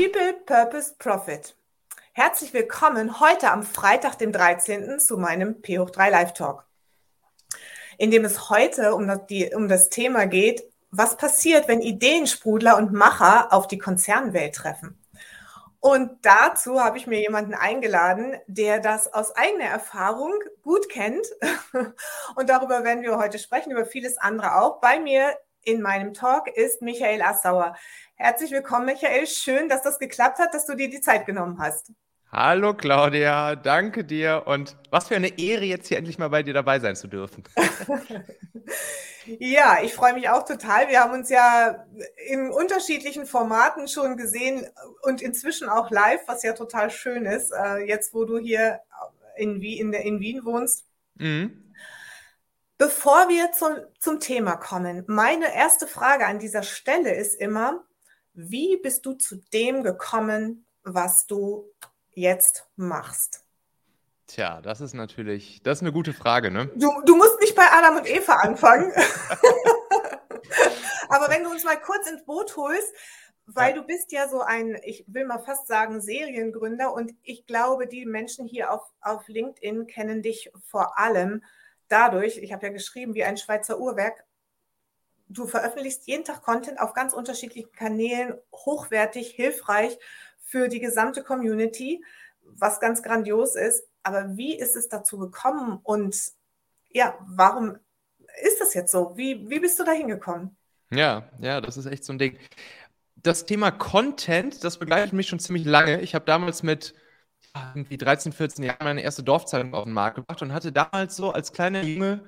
People, Purpose, Profit. Herzlich willkommen heute am Freitag, dem 13. zu meinem P hoch 3 Live Talk, in dem es heute um das, die, um das Thema geht, was passiert, wenn Ideensprudler und Macher auf die Konzernwelt treffen. Und dazu habe ich mir jemanden eingeladen, der das aus eigener Erfahrung gut kennt. Und darüber werden wir heute sprechen, über vieles andere auch. Bei mir in meinem Talk ist Michael Assauer. Herzlich willkommen, Michael. Schön, dass das geklappt hat, dass du dir die Zeit genommen hast. Hallo Claudia, danke dir und was für eine Ehre, jetzt hier endlich mal bei dir dabei sein zu dürfen. ja, ich freue mich auch total. Wir haben uns ja in unterschiedlichen Formaten schon gesehen und inzwischen auch live, was ja total schön ist, äh, jetzt wo du hier in, Wien, in Wien wohnst. Mhm. Bevor wir zum, zum Thema kommen, meine erste Frage an dieser Stelle ist immer, wie bist du zu dem gekommen, was du jetzt machst? Tja, das ist natürlich, das ist eine gute Frage, ne? Du, du musst nicht bei Adam und Eva anfangen. Aber wenn du uns mal kurz ins Boot holst, weil ja. du bist ja so ein, ich will mal fast sagen, Seriengründer und ich glaube, die Menschen hier auf, auf LinkedIn kennen dich vor allem dadurch, ich habe ja geschrieben, wie ein Schweizer Uhrwerk, du veröffentlichst jeden Tag Content auf ganz unterschiedlichen Kanälen, hochwertig, hilfreich für die gesamte Community, was ganz grandios ist. Aber wie ist es dazu gekommen und ja, warum ist das jetzt so? Wie, wie bist du da hingekommen? Ja, ja, das ist echt so ein Ding. Das Thema Content, das begleitet mich schon ziemlich lange. Ich habe damals mit irgendwie 13, 14 Jahren meine erste Dorfzeitung auf den Markt gebracht und hatte damals so als kleiner Junge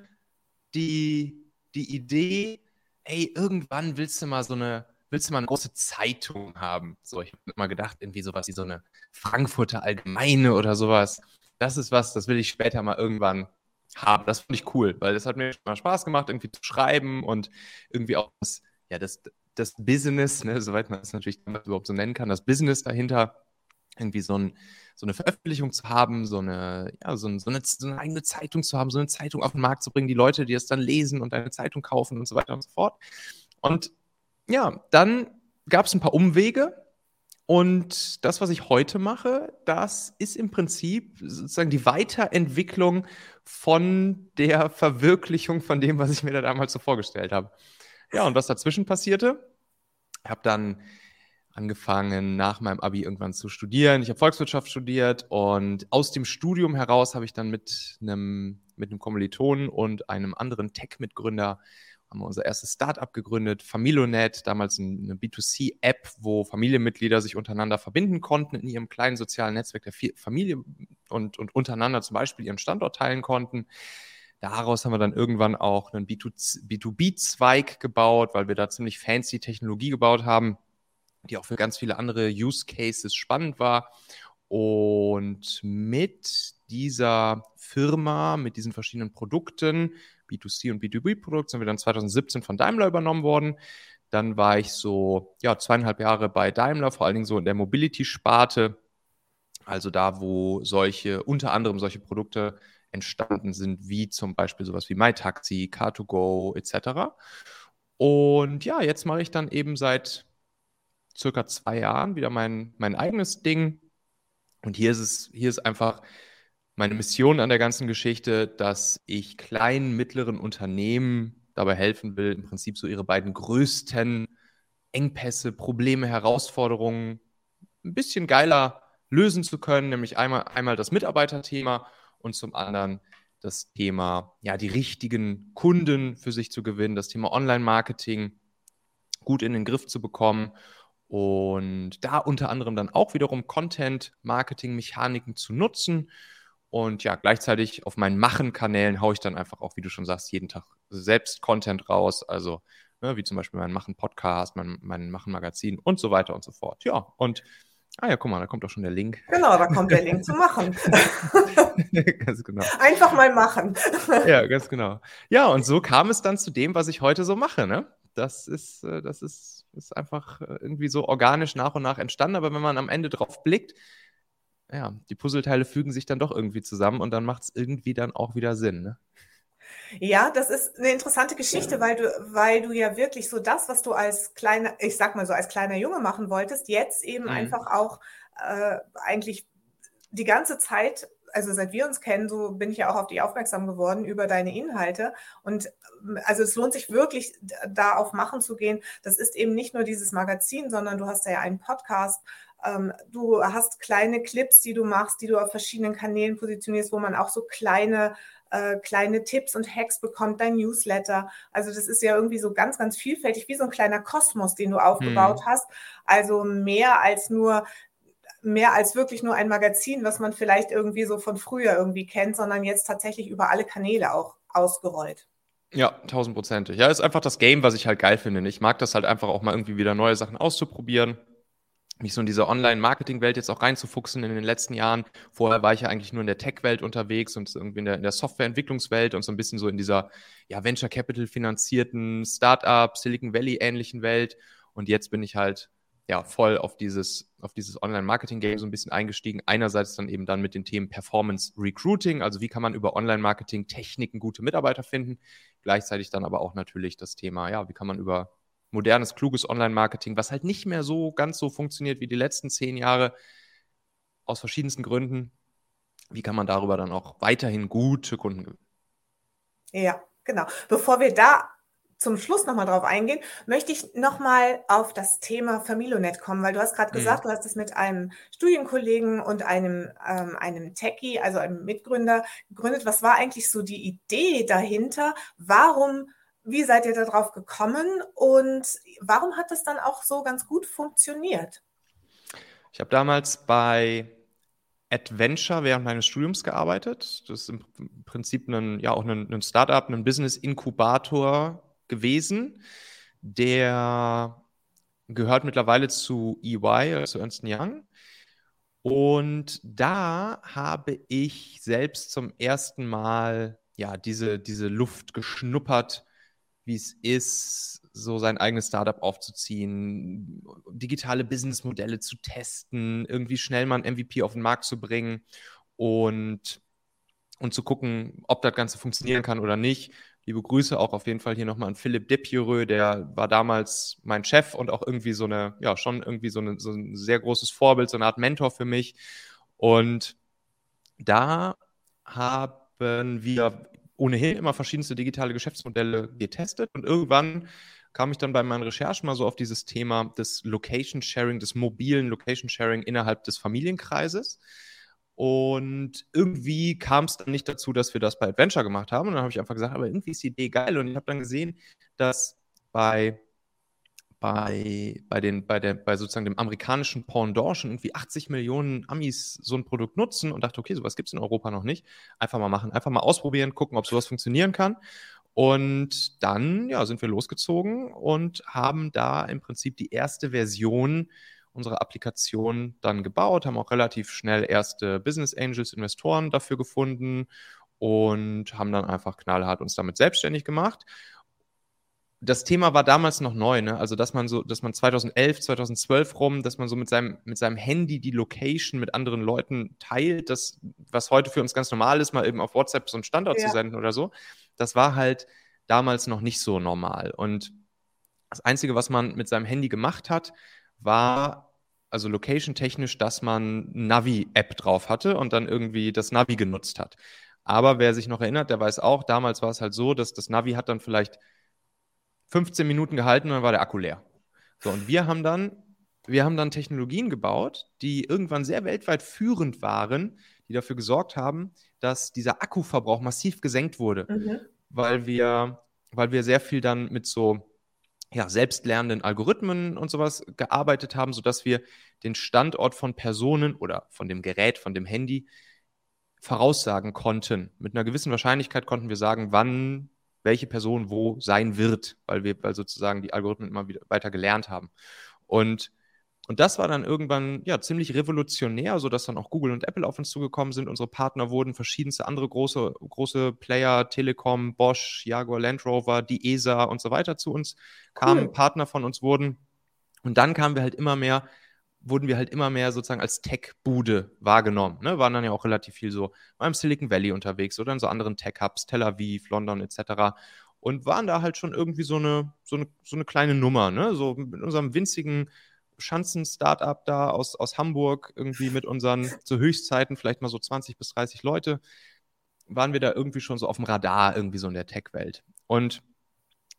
die, die Idee, ey, irgendwann willst du mal so eine, willst du mal eine große Zeitung haben? So, ich habe mal gedacht, irgendwie sowas wie so eine Frankfurter Allgemeine oder sowas. Das ist was, das will ich später mal irgendwann haben. Das fand ich cool, weil das hat mir mal Spaß gemacht, irgendwie zu schreiben und irgendwie auch das, ja, das, das Business, ne, soweit man es natürlich überhaupt so nennen kann, das Business dahinter irgendwie so, ein, so, eine Veröffentlichung zu haben, so eine, ja, so, ein, so, eine, so, eine, eigene Zeitung zu haben, so eine Zeitung auf den Markt zu bringen, die Leute, die es dann lesen und eine Zeitung kaufen und so weiter und so fort. Und ja, dann gab es ein paar Umwege. Und das, was ich heute mache, das ist im Prinzip sozusagen die Weiterentwicklung von der Verwirklichung von dem, was ich mir da damals so vorgestellt habe. Ja, und was dazwischen passierte, ich habe dann angefangen, nach meinem Abi irgendwann zu studieren. Ich habe Volkswirtschaft studiert und aus dem Studium heraus habe ich dann mit einem, mit einem Kommilitonen und einem anderen Tech-Mitgründer haben wir unser erstes Startup gegründet, Familonet, damals eine B2C-App, wo Familienmitglieder sich untereinander verbinden konnten in ihrem kleinen sozialen Netzwerk der Familie und, und untereinander zum Beispiel ihren Standort teilen konnten. Daraus haben wir dann irgendwann auch einen B2B-Zweig gebaut, weil wir da ziemlich fancy Technologie gebaut haben die auch für ganz viele andere Use Cases spannend war. Und mit dieser Firma, mit diesen verschiedenen Produkten, B2C und B2B-Produkten, sind wir dann 2017 von Daimler übernommen worden. Dann war ich so ja, zweieinhalb Jahre bei Daimler, vor allen Dingen so in der Mobility-Sparte. Also da, wo solche, unter anderem solche Produkte entstanden sind, wie zum Beispiel sowas wie MyTaxi, Car2Go etc. Und ja, jetzt mache ich dann eben seit circa zwei Jahren wieder mein, mein eigenes Ding. Und hier ist es, hier ist einfach meine Mission an der ganzen Geschichte, dass ich kleinen, mittleren Unternehmen dabei helfen will, im Prinzip so ihre beiden größten Engpässe, Probleme, Herausforderungen ein bisschen geiler lösen zu können, nämlich einmal, einmal das Mitarbeiterthema und zum anderen das Thema, ja, die richtigen Kunden für sich zu gewinnen, das Thema Online-Marketing gut in den Griff zu bekommen und da unter anderem dann auch wiederum Content-Marketing-Mechaniken zu nutzen. Und ja, gleichzeitig auf meinen Machen-Kanälen haue ich dann einfach auch, wie du schon sagst, jeden Tag selbst Content raus. Also, ne, wie zum Beispiel mein Machen-Podcast, mein, mein Machen-Magazin und so weiter und so fort. Ja, und Ah ja, guck mal, da kommt doch schon der Link. Genau, da kommt der Link zu machen. ganz genau. Einfach mal machen. ja, ganz genau. Ja, und so kam es dann zu dem, was ich heute so mache, ne? Das ist, äh, das ist ist einfach äh, irgendwie so organisch nach und nach entstanden. Aber wenn man am Ende drauf blickt, ja, die Puzzleteile fügen sich dann doch irgendwie zusammen und dann macht es irgendwie dann auch wieder Sinn. Ne? Ja, das ist eine interessante Geschichte, weil du, weil du ja wirklich so das, was du als kleiner, ich sag mal so, als kleiner Junge machen wolltest, jetzt eben mhm. einfach auch äh, eigentlich die ganze Zeit, also seit wir uns kennen, so bin ich ja auch auf dich aufmerksam geworden über deine Inhalte. Und also es lohnt sich wirklich, da auf Machen zu gehen. Das ist eben nicht nur dieses Magazin, sondern du hast ja einen Podcast. Ähm, du hast kleine Clips, die du machst, die du auf verschiedenen Kanälen positionierst, wo man auch so kleine äh, kleine Tipps und Hacks bekommt, dein Newsletter. Also das ist ja irgendwie so ganz, ganz vielfältig, wie so ein kleiner Kosmos, den du aufgebaut hm. hast. Also mehr als nur mehr als wirklich nur ein Magazin, was man vielleicht irgendwie so von früher irgendwie kennt, sondern jetzt tatsächlich über alle Kanäle auch ausgerollt. Ja, tausendprozentig. Ja, ist einfach das Game, was ich halt geil finde. Ich mag das halt einfach auch mal irgendwie wieder neue Sachen auszuprobieren mich so in diese Online-Marketing-Welt jetzt auch reinzufuchsen in den letzten Jahren. Vorher war ich ja eigentlich nur in der Tech-Welt unterwegs und irgendwie in der, in der Software-Entwicklungswelt und so ein bisschen so in dieser ja, Venture Capital finanzierten Startup, Silicon Valley ähnlichen Welt. Und jetzt bin ich halt ja voll auf dieses, auf dieses Online-Marketing-Game so ein bisschen eingestiegen. Einerseits dann eben dann mit den Themen Performance Recruiting, also wie kann man über Online-Marketing Techniken gute Mitarbeiter finden. Gleichzeitig dann aber auch natürlich das Thema, ja, wie kann man über modernes, kluges Online-Marketing, was halt nicht mehr so ganz so funktioniert wie die letzten zehn Jahre, aus verschiedensten Gründen. Wie kann man darüber dann auch weiterhin gute Kunden gewinnen? Ja, genau. Bevor wir da zum Schluss nochmal drauf eingehen, möchte ich nochmal auf das Thema Familionet kommen, weil du hast gerade mhm. gesagt, du hast es mit einem Studienkollegen und einem, ähm, einem Techie, also einem Mitgründer, gegründet. Was war eigentlich so die Idee dahinter? Warum wie seid ihr darauf gekommen und warum hat das dann auch so ganz gut funktioniert? Ich habe damals bei Adventure während meines Studiums gearbeitet. Das ist im Prinzip ein, ja, auch ein, ein Startup, ein Business-Inkubator gewesen, der gehört mittlerweile zu EY, also Ernst Young. Und da habe ich selbst zum ersten Mal ja, diese, diese Luft geschnuppert, wie es ist, so sein eigenes Startup aufzuziehen, digitale Businessmodelle zu testen, irgendwie schnell mal ein MVP auf den Markt zu bringen und, und zu gucken, ob das Ganze funktionieren kann oder nicht. Liebe Grüße auch auf jeden Fall hier nochmal an Philipp Depiereux, der war damals mein Chef und auch irgendwie so eine, ja, schon irgendwie so, eine, so ein sehr großes Vorbild, so eine Art Mentor für mich. Und da haben wir ohnehin immer verschiedenste digitale Geschäftsmodelle getestet und irgendwann kam ich dann bei meinen Recherchen mal so auf dieses Thema des Location Sharing, des mobilen Location Sharing innerhalb des Familienkreises. Und irgendwie kam es dann nicht dazu, dass wir das bei Adventure gemacht haben. Und dann habe ich einfach gesagt, aber irgendwie ist die Idee geil. Und ich habe dann gesehen, dass bei bei, bei, den, bei, der, bei sozusagen dem amerikanischen Pendant schon irgendwie 80 Millionen Amis so ein Produkt nutzen und dachte, okay, sowas gibt es in Europa noch nicht. Einfach mal machen, einfach mal ausprobieren, gucken, ob sowas funktionieren kann. Und dann ja, sind wir losgezogen und haben da im Prinzip die erste Version unserer Applikation dann gebaut, haben auch relativ schnell erste Business Angels, Investoren dafür gefunden und haben dann einfach knallhart uns damit selbstständig gemacht das Thema war damals noch neu, ne? Also, dass man so, dass man 2011, 2012 rum, dass man so mit seinem, mit seinem Handy die Location mit anderen Leuten teilt, das, was heute für uns ganz normal ist, mal eben auf WhatsApp so einen Standort ja. zu senden oder so, das war halt damals noch nicht so normal. Und das Einzige, was man mit seinem Handy gemacht hat, war, also location-technisch, dass man Navi-App drauf hatte und dann irgendwie das Navi genutzt hat. Aber wer sich noch erinnert, der weiß auch, damals war es halt so, dass das Navi hat dann vielleicht 15 Minuten gehalten und dann war der Akku leer. So, und wir haben dann, wir haben dann Technologien gebaut, die irgendwann sehr weltweit führend waren, die dafür gesorgt haben, dass dieser Akkuverbrauch massiv gesenkt wurde, mhm. weil wir, weil wir sehr viel dann mit so ja, selbstlernenden Algorithmen und sowas gearbeitet haben, sodass wir den Standort von Personen oder von dem Gerät, von dem Handy voraussagen konnten. Mit einer gewissen Wahrscheinlichkeit konnten wir sagen, wann welche Person wo sein wird, weil wir weil sozusagen die Algorithmen immer wieder weiter gelernt haben. Und, und das war dann irgendwann ja ziemlich revolutionär, sodass dann auch Google und Apple auf uns zugekommen sind. Unsere Partner wurden verschiedenste andere große, große Player, Telekom, Bosch, Jaguar Land Rover, die ESA und so weiter zu uns kamen, cool. Partner von uns wurden. Und dann kamen wir halt immer mehr wurden wir halt immer mehr sozusagen als Tech-Bude wahrgenommen. Ne? Waren dann ja auch relativ viel so beim Silicon Valley unterwegs oder in so anderen Tech-Hubs, Tel Aviv, London etc. Und waren da halt schon irgendwie so eine, so eine, so eine kleine Nummer, ne? So mit unserem winzigen Schanzen-Startup da aus, aus Hamburg, irgendwie mit unseren zu Höchstzeiten vielleicht mal so 20 bis 30 Leute, waren wir da irgendwie schon so auf dem Radar, irgendwie so in der Tech-Welt. Und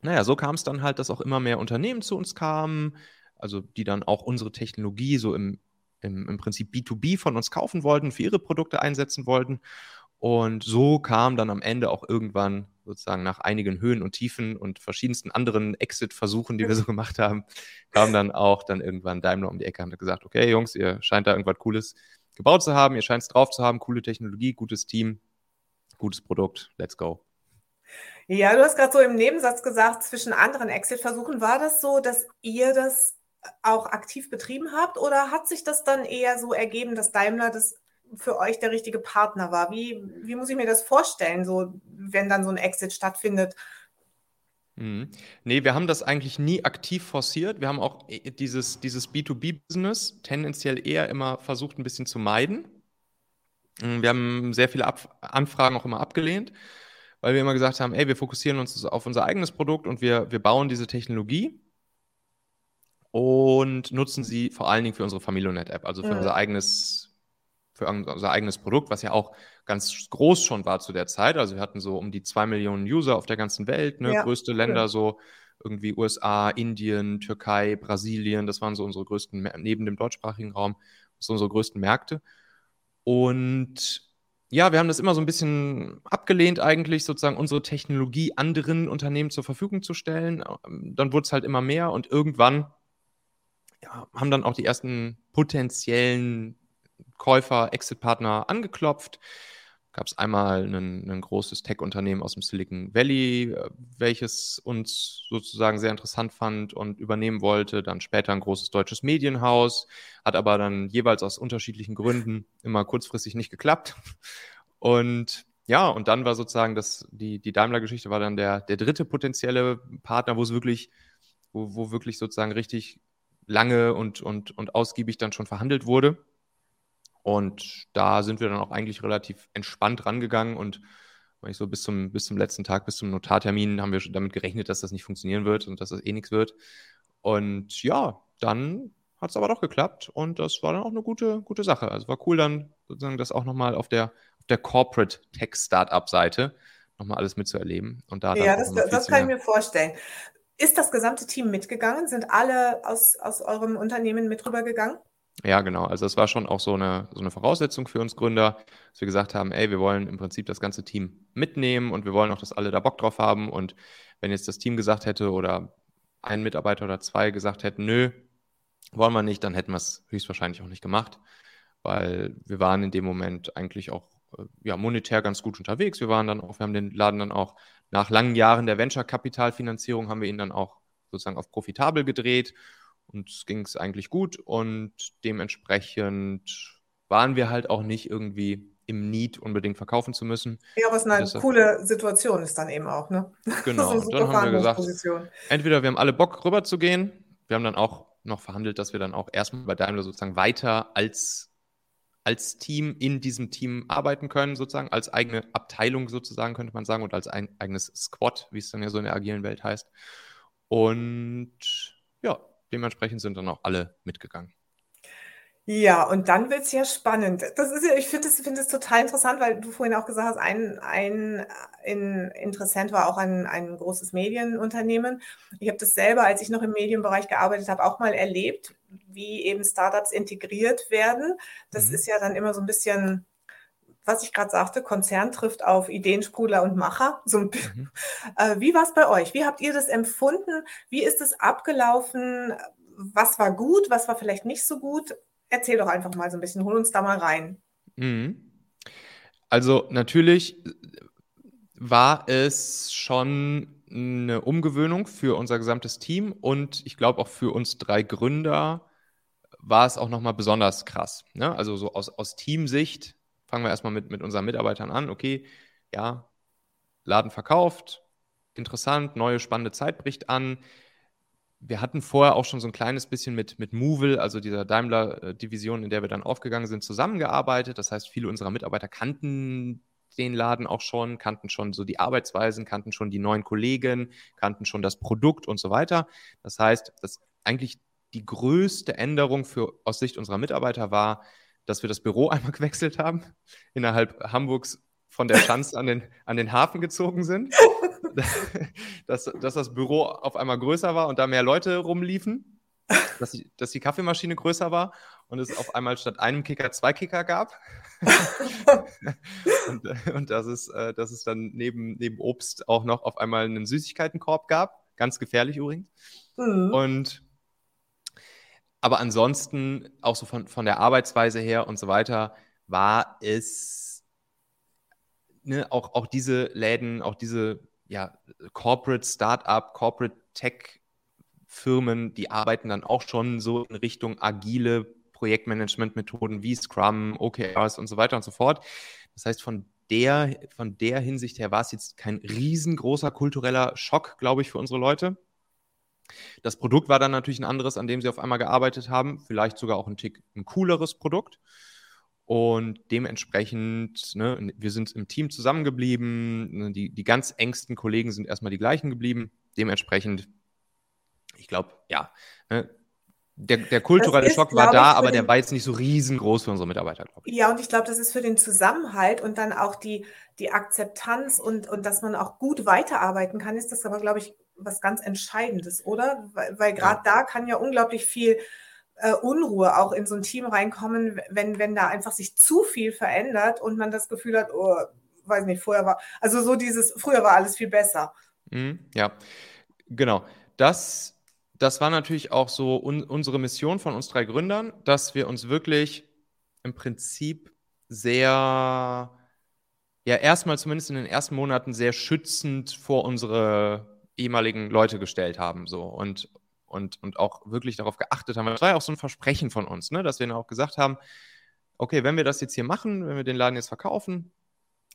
naja, so kam es dann halt, dass auch immer mehr Unternehmen zu uns kamen, also die dann auch unsere Technologie so im, im, im Prinzip B2B von uns kaufen wollten, für ihre Produkte einsetzen wollten. Und so kam dann am Ende auch irgendwann sozusagen nach einigen Höhen und Tiefen und verschiedensten anderen Exit-Versuchen, die wir so gemacht haben, kam dann auch dann irgendwann Daimler um die Ecke und hat gesagt, okay, Jungs, ihr scheint da irgendwas Cooles gebaut zu haben, ihr scheint es drauf zu haben, coole Technologie, gutes Team, gutes Produkt, let's go. Ja, du hast gerade so im Nebensatz gesagt, zwischen anderen Exit-Versuchen, war das so, dass ihr das auch aktiv betrieben habt oder hat sich das dann eher so ergeben, dass Daimler das für euch der richtige Partner war? Wie, wie muss ich mir das vorstellen, so wenn dann so ein Exit stattfindet? Mhm. Nee, wir haben das eigentlich nie aktiv forciert. Wir haben auch äh, dieses, dieses B2B-Business tendenziell eher immer versucht, ein bisschen zu meiden. Mhm, wir haben sehr viele Ab Anfragen auch immer abgelehnt, weil wir immer gesagt haben, ey, wir fokussieren uns auf unser eigenes Produkt und wir, wir bauen diese Technologie und nutzen sie vor allen Dingen für unsere Familionet-App, also für mhm. unser eigenes für unser eigenes Produkt, was ja auch ganz groß schon war zu der Zeit. Also wir hatten so um die zwei Millionen User auf der ganzen Welt, ne? Ja, größte Länder so irgendwie USA, Indien, Türkei, Brasilien, das waren so unsere größten, neben dem deutschsprachigen Raum, so unsere größten Märkte. Und ja, wir haben das immer so ein bisschen abgelehnt, eigentlich sozusagen unsere Technologie anderen Unternehmen zur Verfügung zu stellen. Dann wurde es halt immer mehr und irgendwann ja, haben dann auch die ersten potenziellen Käufer, Exit-Partner angeklopft. Gab es einmal ein, ein großes Tech-Unternehmen aus dem Silicon Valley, äh, welches uns sozusagen sehr interessant fand und übernehmen wollte. Dann später ein großes deutsches Medienhaus, hat aber dann jeweils aus unterschiedlichen Gründen immer kurzfristig nicht geklappt. Und ja, und dann war sozusagen das, die, die Daimler-Geschichte war dann der, der dritte potenzielle Partner, wo es wirklich, wo, wo wirklich sozusagen richtig lange und, und, und ausgiebig dann schon verhandelt wurde. Und da sind wir dann auch eigentlich relativ entspannt rangegangen und ich so bis zum, bis zum letzten Tag, bis zum Notartermin haben wir schon damit gerechnet, dass das nicht funktionieren wird und dass das eh nichts wird. Und ja, dann hat es aber doch geklappt und das war dann auch eine gute, gute Sache. Also war cool dann sozusagen das auch nochmal auf der, auf der Corporate Tech Startup Seite nochmal alles mitzuerleben. Und da ja, das, das kann ich mir vorstellen. Ist das gesamte Team mitgegangen? Sind alle aus, aus eurem Unternehmen mit rübergegangen? Ja, genau. Also das war schon auch so eine, so eine Voraussetzung für uns Gründer, dass wir gesagt haben, ey, wir wollen im Prinzip das ganze Team mitnehmen und wir wollen auch, dass alle da Bock drauf haben. Und wenn jetzt das Team gesagt hätte oder ein Mitarbeiter oder zwei gesagt hätten, nö, wollen wir nicht, dann hätten wir es höchstwahrscheinlich auch nicht gemacht, weil wir waren in dem Moment eigentlich auch äh, ja, monetär ganz gut unterwegs. Wir waren dann auch, wir haben den Laden dann auch nach langen Jahren der Venture-Kapitalfinanzierung haben wir ihn dann auch sozusagen auf profitabel gedreht uns ging es eigentlich gut und dementsprechend waren wir halt auch nicht irgendwie im Need unbedingt verkaufen zu müssen. Ja, was eine deshalb, coole Situation ist dann eben auch, ne? Genau, so dann haben wir gesagt, entweder wir haben alle Bock rüber zu gehen, wir haben dann auch noch verhandelt, dass wir dann auch erstmal bei Daimler sozusagen weiter als, als Team in diesem Team arbeiten können, sozusagen, als eigene Abteilung sozusagen, könnte man sagen, und als ein eigenes Squad, wie es dann ja so in der agilen Welt heißt. Und dementsprechend sind dann auch alle mitgegangen. Ja, und dann wird es ja spannend. Das ist ja, ich finde es find total interessant, weil du vorhin auch gesagt hast, ein, ein, ein Interessent war auch ein, ein großes Medienunternehmen. Ich habe das selber, als ich noch im Medienbereich gearbeitet habe, auch mal erlebt, wie eben Startups integriert werden. Das mhm. ist ja dann immer so ein bisschen was ich gerade sagte, Konzern trifft auf Ideensprudler und Macher. So mhm. äh, wie war es bei euch? Wie habt ihr das empfunden? Wie ist es abgelaufen? Was war gut? Was war vielleicht nicht so gut? Erzähl doch einfach mal so ein bisschen, hol uns da mal rein. Mhm. Also natürlich war es schon eine Umgewöhnung für unser gesamtes Team und ich glaube auch für uns drei Gründer war es auch nochmal besonders krass. Ne? Also so aus, aus Teamsicht fangen wir erstmal mit, mit unseren Mitarbeitern an. Okay, ja, Laden verkauft, interessant, neue spannende Zeit bricht an. wir hatten vorher auch schon so ein kleines bisschen mit, mit Movil, also dieser Daimler-Division, in der wir dann aufgegangen sind, zusammengearbeitet. Das heißt, viele unserer Mitarbeiter kannten den Laden auch schon, kannten schon so die Arbeitsweisen, kannten schon die neuen Kollegen, kannten schon das Produkt und so weiter. Das heißt, dass eigentlich die größte Änderung für, aus Sicht unserer Mitarbeiter war, dass wir das Büro einmal gewechselt haben, innerhalb Hamburgs von der Schanze an den, an den Hafen gezogen sind, dass, dass das Büro auf einmal größer war und da mehr Leute rumliefen, dass die, dass die Kaffeemaschine größer war und es auf einmal statt einem Kicker zwei Kicker gab. und, und dass, es, äh, dass es dann neben, neben Obst auch noch auf einmal einen Süßigkeitenkorb gab. Ganz gefährlich übrigens. Mhm. Und aber ansonsten, auch so von, von der Arbeitsweise her und so weiter, war es ne, auch, auch diese Läden, auch diese ja, Corporate Startup, Corporate Tech Firmen, die arbeiten dann auch schon so in Richtung agile Projektmanagement-Methoden wie Scrum, OKRs und so weiter und so fort. Das heißt, von der, von der Hinsicht her war es jetzt kein riesengroßer kultureller Schock, glaube ich, für unsere Leute. Das Produkt war dann natürlich ein anderes, an dem sie auf einmal gearbeitet haben, vielleicht sogar auch ein Tick ein cooleres Produkt. Und dementsprechend, ne, wir sind im Team zusammengeblieben, ne, die, die ganz engsten Kollegen sind erstmal die gleichen geblieben. Dementsprechend, ich glaube, ja, ne, der, der, kulturelle ist, Schock war da, aber der war jetzt nicht so riesengroß für unsere Mitarbeiter, glaube ich. Ja, und ich glaube, das ist für den Zusammenhalt und dann auch die, die Akzeptanz und, und dass man auch gut weiterarbeiten kann, ist das aber, glaube ich, was ganz Entscheidendes, oder? Weil, weil gerade da kann ja unglaublich viel äh, Unruhe auch in so ein Team reinkommen, wenn, wenn da einfach sich zu viel verändert und man das Gefühl hat, oh, weiß nicht, vorher war, also so dieses, früher war alles viel besser. Mhm, ja, genau. Das, das war natürlich auch so un unsere Mission von uns drei Gründern, dass wir uns wirklich im Prinzip sehr, ja, erstmal zumindest in den ersten Monaten sehr schützend vor unsere ehemaligen Leute gestellt haben. So. Und, und, und auch wirklich darauf geachtet haben. Das war ja auch so ein Versprechen von uns, ne? dass wir dann auch gesagt haben, okay, wenn wir das jetzt hier machen, wenn wir den Laden jetzt verkaufen,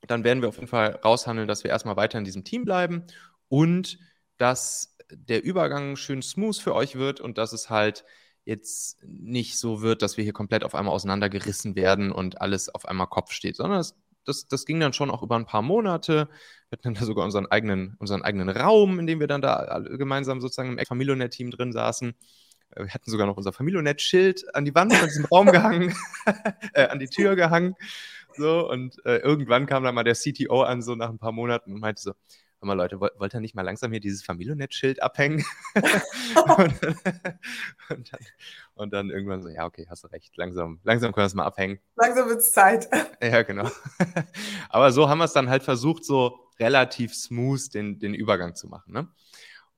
dann werden wir auf jeden Fall raushandeln, dass wir erstmal weiter in diesem Team bleiben und dass der Übergang schön smooth für euch wird und dass es halt jetzt nicht so wird, dass wir hier komplett auf einmal auseinandergerissen werden und alles auf einmal Kopf steht, sondern es das, das ging dann schon auch über ein paar Monate. Wir hatten dann da sogar unseren eigenen, unseren eigenen Raum, in dem wir dann da gemeinsam sozusagen im Familionet-Team drin saßen. Äh, wir hatten sogar noch unser Familionet-Schild an die Wand von diesem Raum gehangen, äh, an die Tür gehangen. So, und äh, irgendwann kam dann mal der CTO an, so nach ein paar Monaten, und meinte so: Hör mal, Leute, wollt, wollt ihr nicht mal langsam hier dieses Familionet-Schild abhängen? und, und, dann, und, dann, irgendwann so, ja, okay, hast du recht, langsam, langsam können wir es mal abhängen. Langsam wird es Zeit. ja, genau. Aber so haben wir es dann halt versucht, so relativ smooth den, den Übergang zu machen. Ne?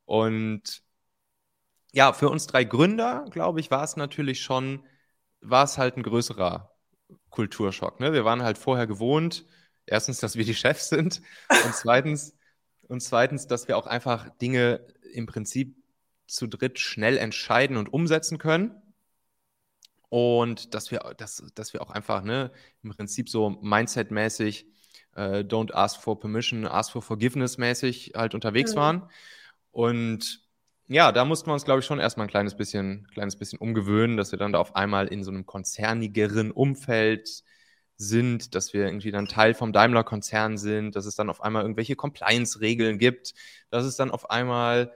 Und ja, für uns drei Gründer, glaube ich, war es natürlich schon, war es halt ein größerer Kulturschock. Ne? Wir waren halt vorher gewohnt, erstens, dass wir die Chefs sind und zweitens, und zweitens, dass wir auch einfach Dinge im Prinzip zu dritt schnell entscheiden und umsetzen können. Und dass wir, dass, dass wir auch einfach ne, im Prinzip so Mindset-mäßig, äh, don't ask for permission, ask for forgiveness mäßig halt unterwegs mhm. waren. Und ja, da mussten wir uns, glaube ich, schon erstmal ein kleines bisschen, kleines bisschen umgewöhnen, dass wir dann da auf einmal in so einem konzernigeren Umfeld sind, dass wir irgendwie dann Teil vom Daimler-Konzern sind, dass es dann auf einmal irgendwelche Compliance-Regeln gibt, dass es dann auf einmal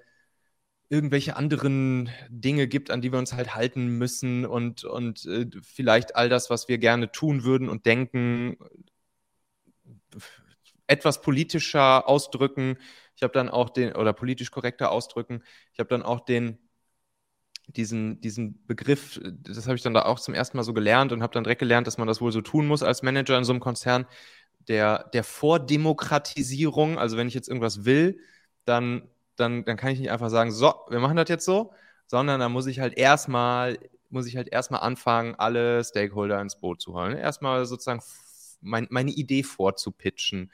irgendwelche anderen Dinge gibt, an die wir uns halt halten müssen und, und äh, vielleicht all das, was wir gerne tun würden und denken, etwas politischer ausdrücken. Ich habe dann auch den, oder politisch korrekter ausdrücken. Ich habe dann auch den diesen, diesen Begriff, das habe ich dann da auch zum ersten Mal so gelernt und habe dann direkt gelernt, dass man das wohl so tun muss als Manager in so einem Konzern, der, der Vordemokratisierung, also wenn ich jetzt irgendwas will, dann, dann, dann kann ich nicht einfach sagen, so, wir machen das jetzt so, sondern da muss ich halt erstmal, muss ich halt erstmal anfangen, alle Stakeholder ins Boot zu holen. Erstmal sozusagen mein, meine Idee vorzupitchen.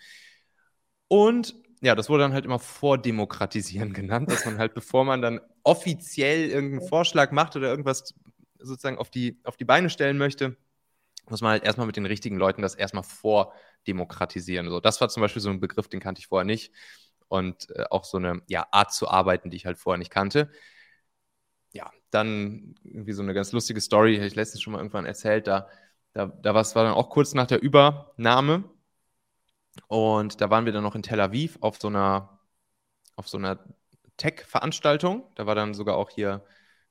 Und ja, das wurde dann halt immer Vordemokratisieren genannt, dass man halt, bevor man dann offiziell irgendeinen Vorschlag macht oder irgendwas sozusagen auf die, auf die Beine stellen möchte, muss man halt erstmal mit den richtigen Leuten das erstmal vordemokratisieren. So, das war zum Beispiel so ein Begriff, den kannte ich vorher nicht. Und äh, auch so eine ja, Art zu arbeiten, die ich halt vorher nicht kannte. ja, dann irgendwie so eine ganz lustige Story, habe ich letztens schon mal irgendwann erzählt, da, da, da war es dann auch kurz nach der Übernahme und da waren wir dann noch in Tel Aviv auf so einer, auf so einer Tech-Veranstaltung. Da war dann sogar auch hier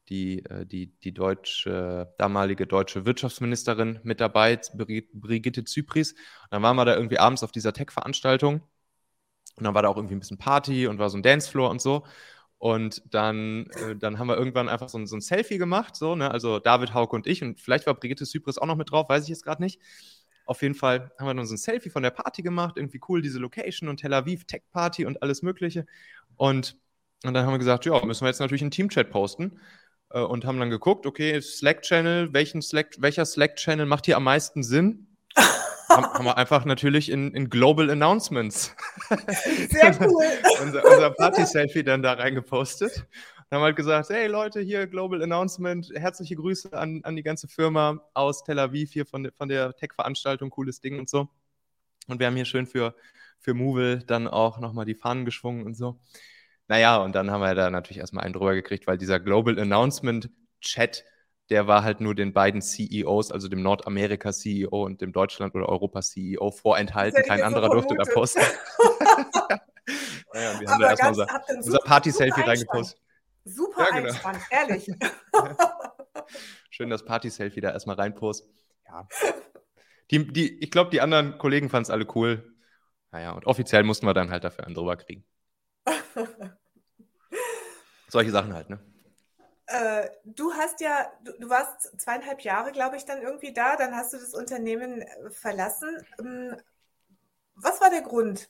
die, äh, die, die deutsche, damalige deutsche Wirtschaftsministerin mit dabei, Brigitte Zypris. Und dann waren wir da irgendwie abends auf dieser Tech-Veranstaltung. Und dann war da auch irgendwie ein bisschen Party und war so ein Dancefloor und so. Und dann, äh, dann haben wir irgendwann einfach so ein, so ein Selfie gemacht, so, ne? Also David, Hauke und ich. Und vielleicht war Brigitte Zypris auch noch mit drauf, weiß ich jetzt gerade nicht. Auf jeden Fall haben wir dann so ein Selfie von der Party gemacht, irgendwie cool, diese Location und Tel Aviv Tech Party und alles Mögliche. Und, und dann haben wir gesagt, ja, müssen wir jetzt natürlich einen Teamchat posten äh, und haben dann geguckt, okay, Slack-Channel, welchen Slack, welcher Slack-Channel macht hier am meisten Sinn? haben, haben, wir einfach natürlich in, in Global Announcements Sehr cool. unser, unser Party-Selfie dann da reingepostet. Und haben halt gesagt, hey Leute, hier Global Announcement, herzliche Grüße an, an die ganze Firma aus Tel Aviv hier von, von der Tech-Veranstaltung, cooles Ding und so. Und wir haben hier schön für, für Movil dann auch nochmal die Fahnen geschwungen und so. Naja, und dann haben wir da natürlich erstmal einen drüber gekriegt, weil dieser Global Announcement Chat, der war halt nur den beiden CEOs, also dem Nordamerika-CEO und dem Deutschland- oder Europa-CEO vorenthalten. Kein anderer durfte da posten. naja, wir haben da erstmal unser, unser Party-Selfie reingepostet. Super ja, genau. Einspann, ehrlich. Schön das Party-Selfie da erstmal reinposten. Ja. Die, die, ich glaube, die anderen Kollegen fanden es alle cool. Naja, und offiziell mussten wir dann halt dafür einen drüber kriegen. Solche Sachen halt, ne? Äh, du hast ja, du, du, warst zweieinhalb Jahre, glaube ich, dann irgendwie da, dann hast du das Unternehmen äh, verlassen. Ähm, was war der Grund?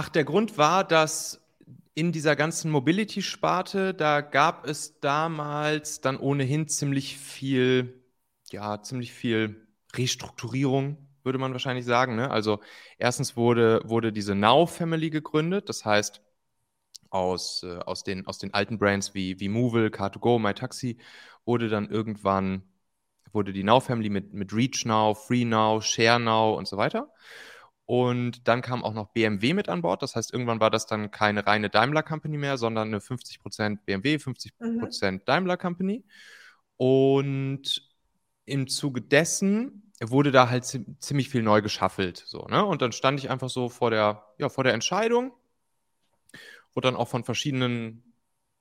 Ach, der Grund war, dass in dieser ganzen Mobility-Sparte, da gab es damals dann ohnehin ziemlich viel, ja, ziemlich viel Restrukturierung, würde man wahrscheinlich sagen. Ne? Also erstens wurde, wurde diese Now-Family gegründet, das heißt, aus, äh, aus, den, aus den alten Brands wie, wie Movil, Car2Go, MyTaxi wurde dann irgendwann, wurde die Now-Family mit, mit Reach Now, Free Now, Share Now und so weiter. Und dann kam auch noch BMW mit an Bord. Das heißt, irgendwann war das dann keine reine Daimler Company mehr, sondern eine 50% BMW, 50% mhm. Daimler Company. Und im Zuge dessen wurde da halt ziemlich viel neu geschaffelt. So, ne? Und dann stand ich einfach so vor der, ja, vor der Entscheidung. Wurde dann auch von verschiedenen,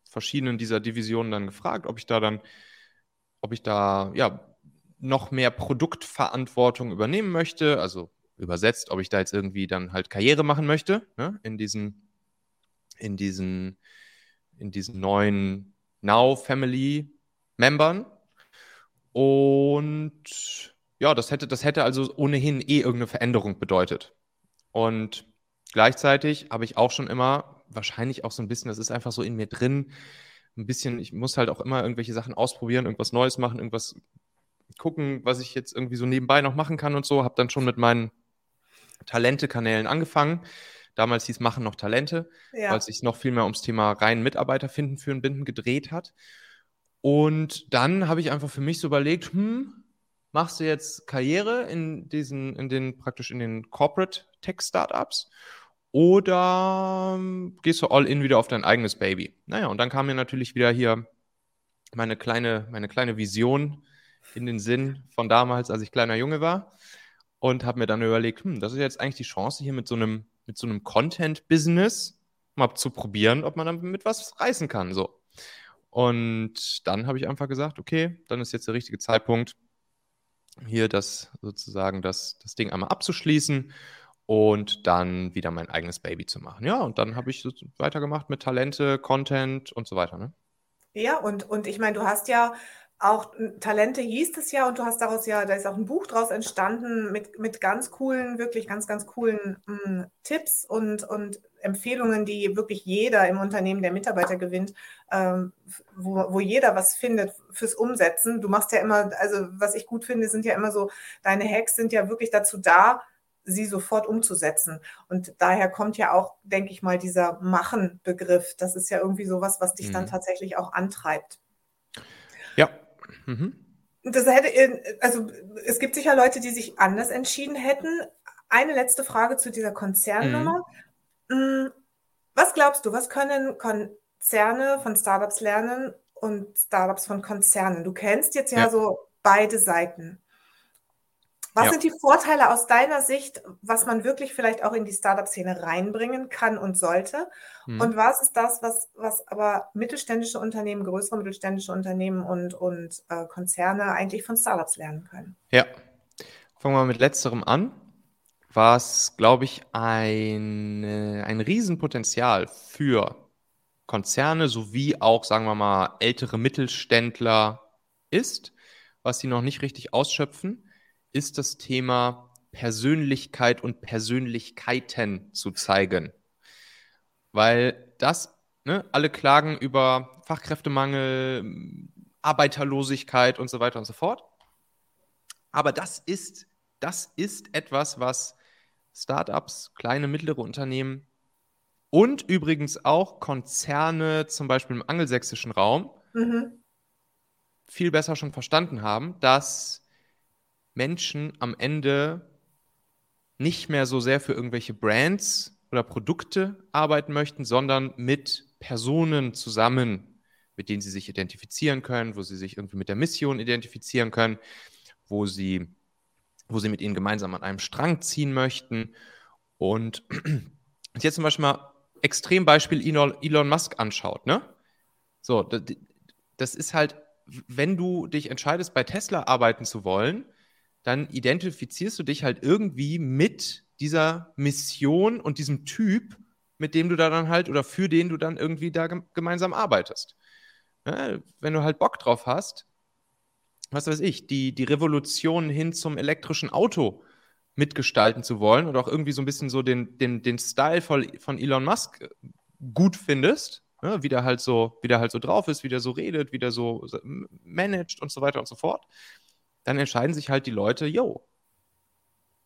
verschiedenen dieser Divisionen dann gefragt, ob ich da dann, ob ich da ja noch mehr Produktverantwortung übernehmen möchte. Also übersetzt, ob ich da jetzt irgendwie dann halt Karriere machen möchte, ne? in diesen, in diesen, in diesen neuen Now-Family-Membern. Und ja, das hätte, das hätte also ohnehin eh irgendeine Veränderung bedeutet. Und gleichzeitig habe ich auch schon immer, wahrscheinlich auch so ein bisschen, das ist einfach so in mir drin, ein bisschen, ich muss halt auch immer irgendwelche Sachen ausprobieren, irgendwas Neues machen, irgendwas gucken, was ich jetzt irgendwie so nebenbei noch machen kann und so. Habe dann schon mit meinen Talente-Kanälen angefangen. Damals hieß Machen noch Talente, ja. weil es sich noch viel mehr ums Thema rein Mitarbeiter finden für ein Binden gedreht hat. Und dann habe ich einfach für mich so überlegt, hm, machst du jetzt Karriere in diesen, in den, praktisch in den Corporate Tech Startups oder ähm, gehst du all in wieder auf dein eigenes Baby? Naja, und dann kam mir natürlich wieder hier meine kleine, meine kleine Vision in den Sinn von damals, als ich kleiner Junge war und habe mir dann überlegt, hm, das ist jetzt eigentlich die Chance, hier mit so einem, mit so einem Content-Business mal zu probieren, ob man damit was reißen kann. So. Und dann habe ich einfach gesagt, okay, dann ist jetzt der richtige Zeitpunkt, hier das sozusagen das, das Ding einmal abzuschließen und dann wieder mein eigenes Baby zu machen. Ja, und dann habe ich so weitergemacht mit Talente, Content und so weiter. Ne? Ja, und, und ich meine, du hast ja auch Talente hieß es ja und du hast daraus ja, da ist auch ein Buch draus entstanden mit, mit ganz coolen, wirklich ganz, ganz coolen mh, hm, Tipps und, und Empfehlungen, die wirklich jeder im Unternehmen, der Mitarbeiter gewinnt, ähm, wo, wo jeder was findet fürs Umsetzen. Du machst ja immer, also was ich gut finde, sind ja immer so, deine Hacks sind ja wirklich dazu da, sie sofort umzusetzen. Und daher kommt ja auch, denke ich mal, dieser Machen-Begriff. Das ist ja irgendwie sowas, was dich mhm. dann tatsächlich auch antreibt. Ja, Mhm. Das hätte, also es gibt sicher Leute, die sich anders entschieden hätten. Eine letzte Frage zu dieser Konzernnummer. Mhm. Mm, was glaubst du, was können Konzerne von Startups lernen und Startups von Konzernen? Du kennst jetzt ja, ja. so beide Seiten. Was ja. sind die Vorteile aus deiner Sicht, was man wirklich vielleicht auch in die Startup-Szene reinbringen kann und sollte? Mhm. Und was ist das, was, was aber mittelständische Unternehmen, größere mittelständische Unternehmen und, und äh, Konzerne eigentlich von Startups lernen können? Ja, fangen wir mit letzterem an. Was, glaube ich, ein, ein Riesenpotenzial für Konzerne sowie auch, sagen wir mal, ältere Mittelständler ist, was sie noch nicht richtig ausschöpfen ist das Thema Persönlichkeit und Persönlichkeiten zu zeigen. Weil das, ne, alle klagen über Fachkräftemangel, Arbeiterlosigkeit und so weiter und so fort. Aber das ist, das ist etwas, was Startups, kleine, mittlere Unternehmen und übrigens auch Konzerne, zum Beispiel im angelsächsischen Raum, mhm. viel besser schon verstanden haben, dass Menschen am Ende nicht mehr so sehr für irgendwelche Brands oder Produkte arbeiten möchten, sondern mit Personen zusammen, mit denen sie sich identifizieren können, wo sie sich irgendwie mit der Mission identifizieren können, wo sie, wo sie mit ihnen gemeinsam an einem Strang ziehen möchten. Und jetzt zum Beispiel mal Extrembeispiel Elon, Musk anschaut, ne? So, das ist halt, wenn du dich entscheidest, bei Tesla arbeiten zu wollen, dann identifizierst du dich halt irgendwie mit dieser Mission und diesem Typ, mit dem du da dann halt oder für den du dann irgendwie da gemeinsam arbeitest. Ja, wenn du halt Bock drauf hast, was weiß ich, die, die Revolution hin zum elektrischen Auto mitgestalten zu wollen oder auch irgendwie so ein bisschen so den, den, den Style von, von Elon Musk äh, gut findest, ja, wie der halt so, wie der halt so drauf ist, wie der so redet, wie der so managt und so weiter und so fort, dann entscheiden sich halt die Leute, yo,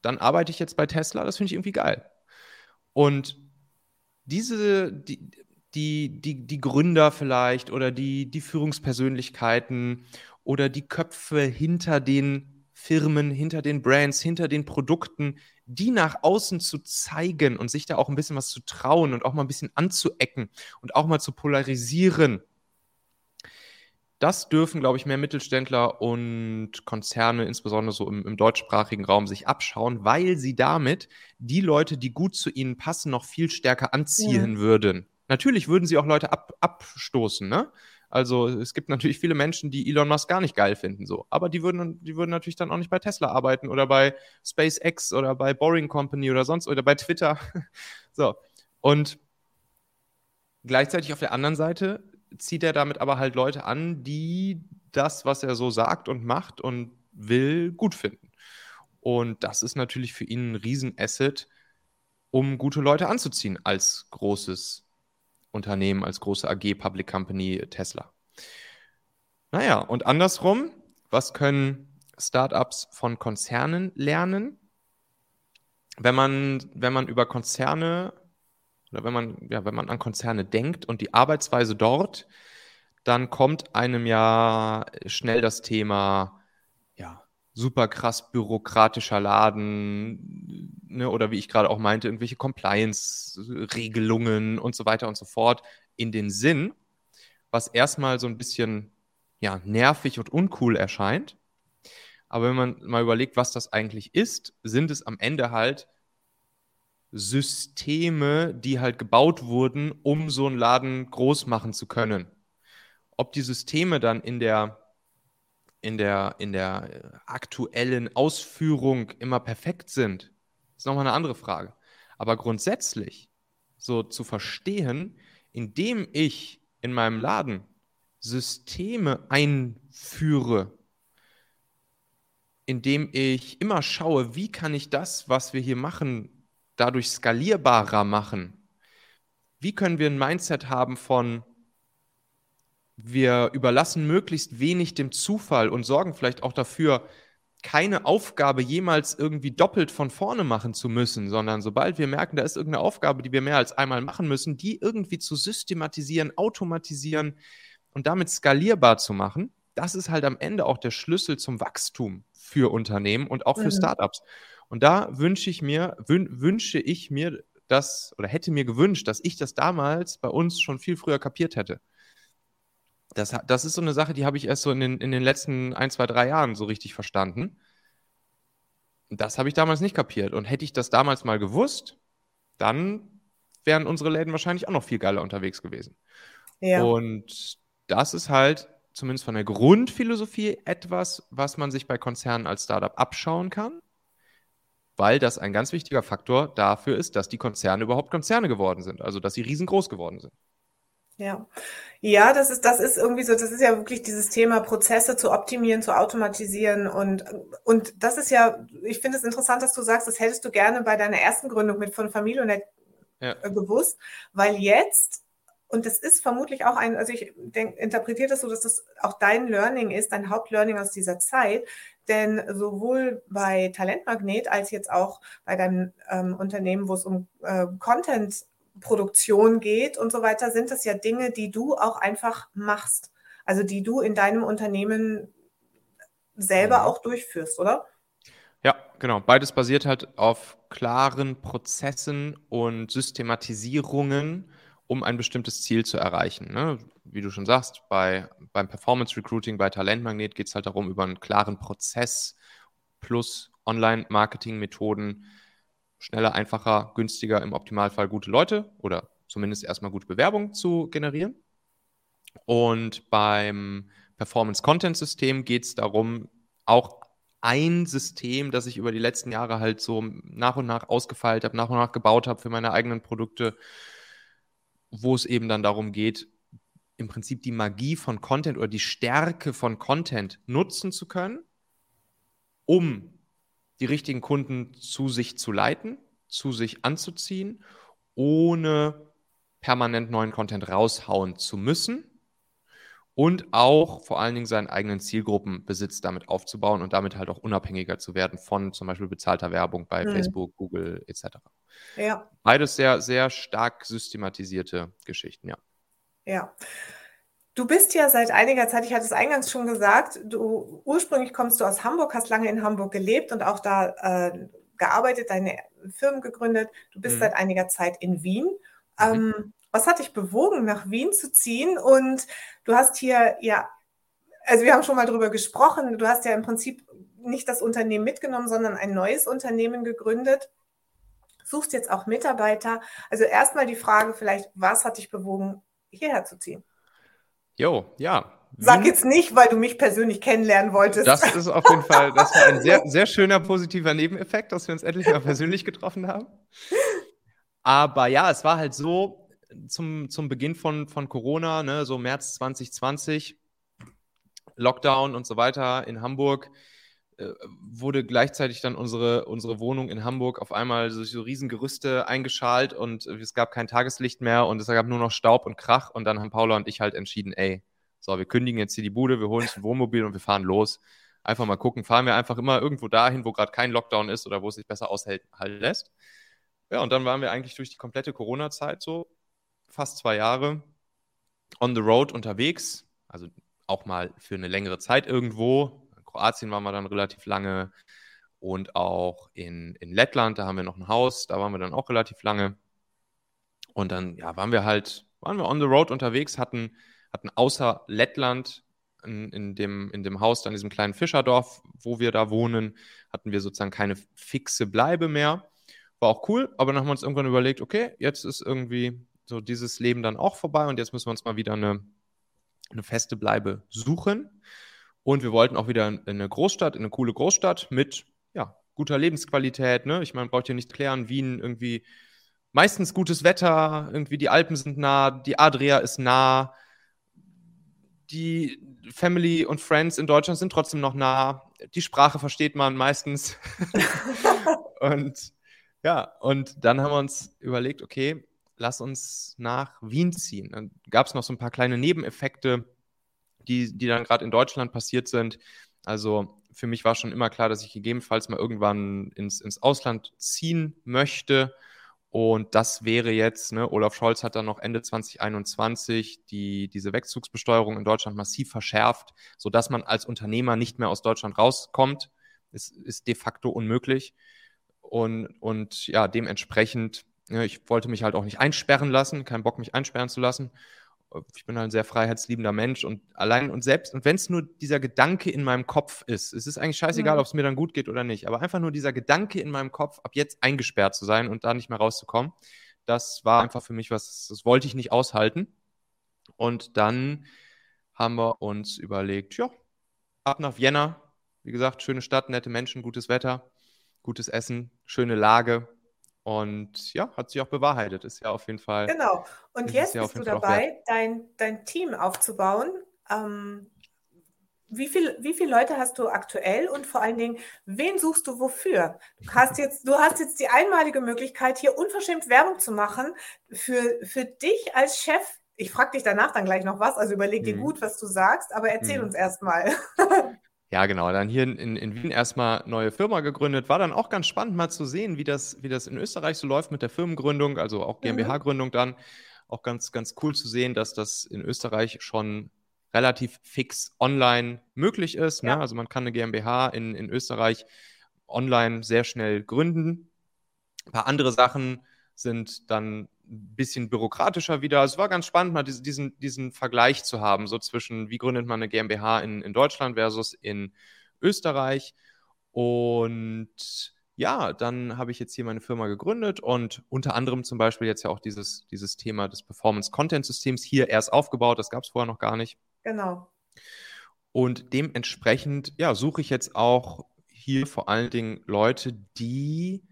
dann arbeite ich jetzt bei Tesla, das finde ich irgendwie geil. Und diese, die, die, die, die Gründer vielleicht oder die, die Führungspersönlichkeiten oder die Köpfe hinter den Firmen, hinter den Brands, hinter den Produkten, die nach außen zu zeigen und sich da auch ein bisschen was zu trauen und auch mal ein bisschen anzuecken und auch mal zu polarisieren das dürfen, glaube ich, mehr Mittelständler und Konzerne, insbesondere so im, im, deutschsprachigen Raum, sich abschauen, weil sie damit die Leute, die gut zu ihnen passen, noch viel stärker anziehen ja. würden. Natürlich würden sie auch Leute ab, abstoßen, ne? Also es gibt natürlich viele Menschen, die Elon Musk gar nicht geil finden, so. Aber die würden, die würden natürlich dann auch nicht bei Tesla arbeiten oder bei SpaceX oder bei Boring Company oder sonst oder bei Twitter. so. Und gleichzeitig auf der anderen Seite zieht er damit aber halt Leute an, die das, was er so sagt und macht und will, gut finden. Und das ist natürlich für ihn ein Riesenasset, um gute Leute anzuziehen als großes Unternehmen, als große AG, Public Company, Tesla. Naja, und andersrum, was können Startups von Konzernen lernen? Wenn man, wenn man über Konzerne oder wenn man, ja, wenn man an Konzerne denkt und die Arbeitsweise dort, dann kommt einem ja schnell das Thema, ja, super krass bürokratischer Laden, ne, oder wie ich gerade auch meinte, irgendwelche Compliance-Regelungen und so weiter und so fort in den Sinn, was erstmal so ein bisschen ja, nervig und uncool erscheint. Aber wenn man mal überlegt, was das eigentlich ist, sind es am Ende halt Systeme, die halt gebaut wurden, um so einen Laden groß machen zu können. ob die Systeme dann in der, in der, in der aktuellen Ausführung immer perfekt sind, ist nochmal eine andere Frage. Aber grundsätzlich so zu verstehen, indem ich in meinem Laden Systeme einführe, indem ich immer schaue, wie kann ich das, was wir hier machen, dadurch skalierbarer machen. Wie können wir ein Mindset haben von, wir überlassen möglichst wenig dem Zufall und sorgen vielleicht auch dafür, keine Aufgabe jemals irgendwie doppelt von vorne machen zu müssen, sondern sobald wir merken, da ist irgendeine Aufgabe, die wir mehr als einmal machen müssen, die irgendwie zu systematisieren, automatisieren und damit skalierbar zu machen, das ist halt am Ende auch der Schlüssel zum Wachstum für Unternehmen und auch für mhm. Startups. Und da wünsche ich mir, wün wünsche ich mir das oder hätte mir gewünscht, dass ich das damals bei uns schon viel früher kapiert hätte. Das, das ist so eine Sache, die habe ich erst so in den, in den letzten ein, zwei, drei Jahren so richtig verstanden. Das habe ich damals nicht kapiert. Und hätte ich das damals mal gewusst, dann wären unsere Läden wahrscheinlich auch noch viel geiler unterwegs gewesen. Ja. Und das ist halt zumindest von der Grundphilosophie etwas, was man sich bei Konzernen als Startup abschauen kann, weil das ein ganz wichtiger Faktor dafür ist, dass die Konzerne überhaupt Konzerne geworden sind, also dass sie riesengroß geworden sind. Ja. Ja, das ist, das ist irgendwie so, das ist ja wirklich dieses Thema, Prozesse zu optimieren, zu automatisieren und, und das ist ja, ich finde es interessant, dass du sagst, das hättest du gerne bei deiner ersten Gründung mit von Familionet ja. Äh, gewusst, weil jetzt, und das ist vermutlich auch ein, also ich denk, interpretiere das so, dass das auch dein Learning ist, dein Hauptlearning aus dieser Zeit, denn sowohl bei Talentmagnet als jetzt auch bei deinem ähm, Unternehmen, wo es um äh, Content Produktion geht und so weiter, sind das ja Dinge, die du auch einfach machst. Also die du in deinem Unternehmen selber mhm. auch durchführst, oder? Ja, genau. Beides basiert halt auf klaren Prozessen und Systematisierungen, um ein bestimmtes Ziel zu erreichen. Ne? Wie du schon sagst, bei, beim Performance Recruiting, bei Talentmagnet geht es halt darum, über einen klaren Prozess plus Online-Marketing-Methoden schneller, einfacher, günstiger, im Optimalfall gute Leute oder zumindest erstmal gute Bewerbungen zu generieren. Und beim Performance-Content-System geht es darum, auch ein System, das ich über die letzten Jahre halt so nach und nach ausgefeilt habe, nach und nach gebaut habe für meine eigenen Produkte, wo es eben dann darum geht, im Prinzip die Magie von Content oder die Stärke von Content nutzen zu können, um die richtigen Kunden zu sich zu leiten, zu sich anzuziehen, ohne permanent neuen Content raushauen zu müssen und auch vor allen Dingen seinen eigenen Zielgruppenbesitz damit aufzubauen und damit halt auch unabhängiger zu werden von zum Beispiel bezahlter Werbung bei mhm. Facebook, Google etc. Ja. Beides sehr, sehr stark systematisierte Geschichten, ja. Ja. Du bist ja seit einiger Zeit, ich hatte es eingangs schon gesagt, du ursprünglich kommst du aus Hamburg, hast lange in Hamburg gelebt und auch da äh, gearbeitet, deine Firmen gegründet. Du bist mhm. seit einiger Zeit in Wien. Mhm. Ähm, was hat dich bewogen, nach Wien zu ziehen? Und du hast hier ja, also wir haben schon mal drüber gesprochen, du hast ja im Prinzip nicht das Unternehmen mitgenommen, sondern ein neues Unternehmen gegründet. Suchst jetzt auch Mitarbeiter. Also erstmal die Frage vielleicht, was hat dich bewogen, hierher zu ziehen? Jo, ja. Sag jetzt nicht, weil du mich persönlich kennenlernen wolltest. Das ist auf jeden Fall, das war ein sehr, sehr schöner positiver Nebeneffekt, dass wir uns endlich mal persönlich getroffen haben. Aber ja, es war halt so zum, zum Beginn von, von Corona, ne, so März 2020, Lockdown und so weiter in Hamburg, wurde gleichzeitig dann unsere, unsere Wohnung in Hamburg auf einmal durch so riesen Gerüste eingeschalt und es gab kein Tageslicht mehr und es gab nur noch Staub und Krach und dann haben Paula und ich halt entschieden, ey, so, wir kündigen jetzt hier die Bude, wir holen uns ein Wohnmobil und wir fahren los. Einfach mal gucken, fahren wir einfach immer irgendwo dahin, wo gerade kein Lockdown ist oder wo es sich besser aushalten lässt. Ja, und dann waren wir eigentlich durch die komplette Corona-Zeit so, fast zwei Jahre, on the road unterwegs, also auch mal für eine längere Zeit irgendwo. Kroatien waren wir dann relativ lange und auch in, in Lettland, da haben wir noch ein Haus, da waren wir dann auch relativ lange. Und dann, ja, waren wir halt, waren wir on the road unterwegs, hatten hatten außer Lettland in, in, dem, in dem Haus, in diesem kleinen Fischerdorf, wo wir da wohnen, hatten wir sozusagen keine fixe Bleibe mehr. War auch cool, aber dann haben wir uns irgendwann überlegt, okay, jetzt ist irgendwie so dieses Leben dann auch vorbei und jetzt müssen wir uns mal wieder eine, eine feste Bleibe suchen. Und wir wollten auch wieder in eine Großstadt, in eine coole Großstadt mit ja, guter Lebensqualität. Ne? Ich meine, braucht ihr nicht klären, Wien irgendwie meistens gutes Wetter, irgendwie die Alpen sind nah, die Adria ist nah, die Family und Friends in Deutschland sind trotzdem noch nah, die Sprache versteht man meistens. und ja, und dann haben wir uns überlegt, okay, lass uns nach Wien ziehen. Dann gab es noch so ein paar kleine Nebeneffekte, die, die dann gerade in Deutschland passiert sind. Also für mich war schon immer klar, dass ich gegebenenfalls mal irgendwann ins, ins Ausland ziehen möchte. Und das wäre jetzt, ne, Olaf Scholz hat dann noch Ende 2021 die, diese Wegzugsbesteuerung in Deutschland massiv verschärft, sodass man als Unternehmer nicht mehr aus Deutschland rauskommt. Es ist de facto unmöglich. Und, und ja, dementsprechend, ja, ne, ich wollte mich halt auch nicht einsperren lassen, keinen Bock, mich einsperren zu lassen ich bin halt ein sehr freiheitsliebender Mensch und allein und selbst, und wenn es nur dieser Gedanke in meinem Kopf ist, es ist eigentlich scheißegal, mhm. ob es mir dann gut geht oder nicht, aber einfach nur dieser Gedanke in meinem Kopf, ab jetzt eingesperrt zu sein und da nicht mehr rauszukommen, das war einfach für mich was, das wollte ich nicht aushalten. Und dann haben wir uns überlegt, ja, ab nach Vienna. Wie gesagt, schöne Stadt, nette Menschen, gutes Wetter, gutes Essen, schöne Lage. Und ja, hat sich auch bewahrheitet. Ist ja auf jeden Fall. Genau. Und jetzt bist du dabei, dein, dein Team aufzubauen. Ähm, wie, viel, wie viele Leute hast du aktuell und vor allen Dingen, wen suchst du wofür? Du hast jetzt, du hast jetzt die einmalige Möglichkeit, hier unverschämt Werbung zu machen für, für dich als Chef. Ich frage dich danach dann gleich noch was, also überleg dir mhm. gut, was du sagst, aber erzähl mhm. uns erst mal. Ja, genau. Dann hier in, in Wien erstmal neue Firma gegründet. War dann auch ganz spannend mal zu sehen, wie das, wie das in Österreich so läuft mit der Firmengründung, also auch mhm. GmbH-Gründung dann. Auch ganz, ganz cool zu sehen, dass das in Österreich schon relativ fix online möglich ist. Ne? Ja. Ne? Also man kann eine GmbH in, in Österreich online sehr schnell gründen. Ein paar andere Sachen sind dann ein bisschen bürokratischer wieder. Es war ganz spannend, mal diesen, diesen Vergleich zu haben, so zwischen, wie gründet man eine GmbH in, in Deutschland versus in Österreich. Und ja, dann habe ich jetzt hier meine Firma gegründet und unter anderem zum Beispiel jetzt ja auch dieses, dieses Thema des Performance-Content-Systems hier erst aufgebaut. Das gab es vorher noch gar nicht. Genau. Und dementsprechend, ja, suche ich jetzt auch hier vor allen Dingen Leute, die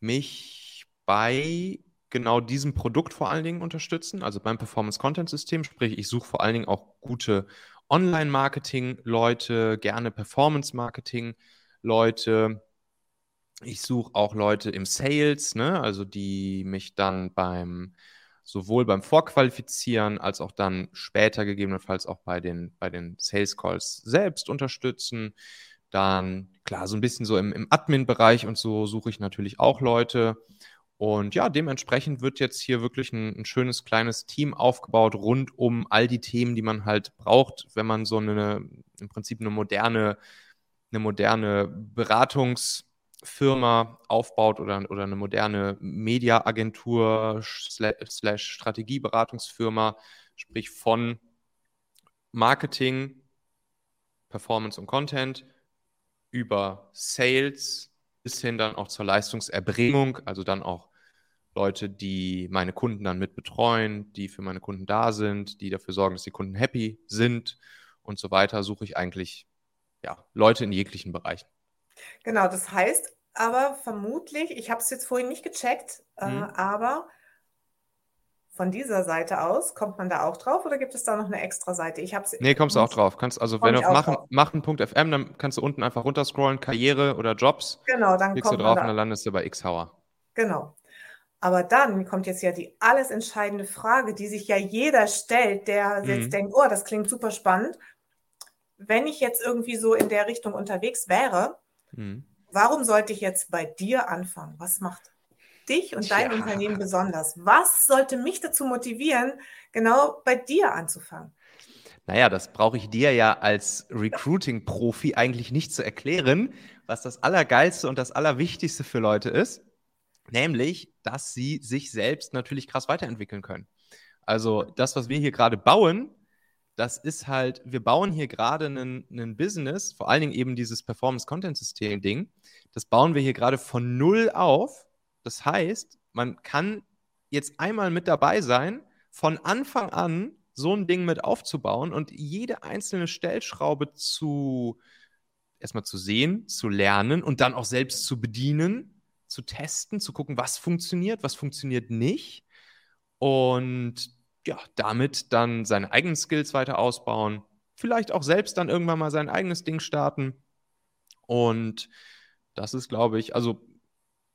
mich bei genau diesem Produkt vor allen Dingen unterstützen, also beim Performance-Content-System. Sprich, ich suche vor allen Dingen auch gute Online-Marketing-Leute, gerne Performance-Marketing-Leute. Ich suche auch Leute im Sales, ne? also die mich dann beim sowohl beim Vorqualifizieren als auch dann später gegebenenfalls auch bei den, bei den Sales Calls selbst unterstützen. Dann, klar, so ein bisschen so im, im Admin-Bereich und so suche ich natürlich auch Leute. Und ja, dementsprechend wird jetzt hier wirklich ein, ein, schönes kleines Team aufgebaut rund um all die Themen, die man halt braucht, wenn man so eine, im Prinzip eine moderne, eine moderne Beratungsfirma aufbaut oder, oder eine moderne Mediaagentur slash Strategieberatungsfirma, sprich von Marketing, Performance und Content über Sales, bis hin dann auch zur Leistungserbringung, also dann auch Leute, die meine Kunden dann mit betreuen, die für meine Kunden da sind, die dafür sorgen, dass die Kunden happy sind und so weiter, suche ich eigentlich ja, Leute in jeglichen Bereichen. Genau, das heißt aber vermutlich, ich habe es jetzt vorhin nicht gecheckt, äh, hm. aber von dieser Seite aus, kommt man da auch drauf oder gibt es da noch eine extra Seite? Ich hab's nee, kommst du auch drauf. Kannst, also wenn du auf machen, machen.fm, dann kannst du unten einfach runterscrollen, Karriere oder Jobs. Genau, dann klickst du drauf da. und dann landest du bei Xhauer. Genau. Aber dann kommt jetzt ja die alles entscheidende Frage, die sich ja jeder stellt, der mhm. jetzt denkt, oh, das klingt super spannend. Wenn ich jetzt irgendwie so in der Richtung unterwegs wäre, mhm. warum sollte ich jetzt bei dir anfangen? Was macht dich und dein ja. Unternehmen besonders? Was sollte mich dazu motivieren, genau bei dir anzufangen? Naja, das brauche ich dir ja als Recruiting-Profi eigentlich nicht zu erklären, was das Allergeilste und das Allerwichtigste für Leute ist, nämlich, dass sie sich selbst natürlich krass weiterentwickeln können. Also das, was wir hier gerade bauen, das ist halt, wir bauen hier gerade ein Business, vor allen Dingen eben dieses Performance-Content-System-Ding, das bauen wir hier gerade von null auf das heißt, man kann jetzt einmal mit dabei sein, von Anfang an so ein Ding mit aufzubauen und jede einzelne Stellschraube zu erstmal zu sehen, zu lernen und dann auch selbst zu bedienen, zu testen, zu gucken, was funktioniert, was funktioniert nicht. Und ja, damit dann seine eigenen Skills weiter ausbauen, vielleicht auch selbst dann irgendwann mal sein eigenes Ding starten. Und das ist, glaube ich, also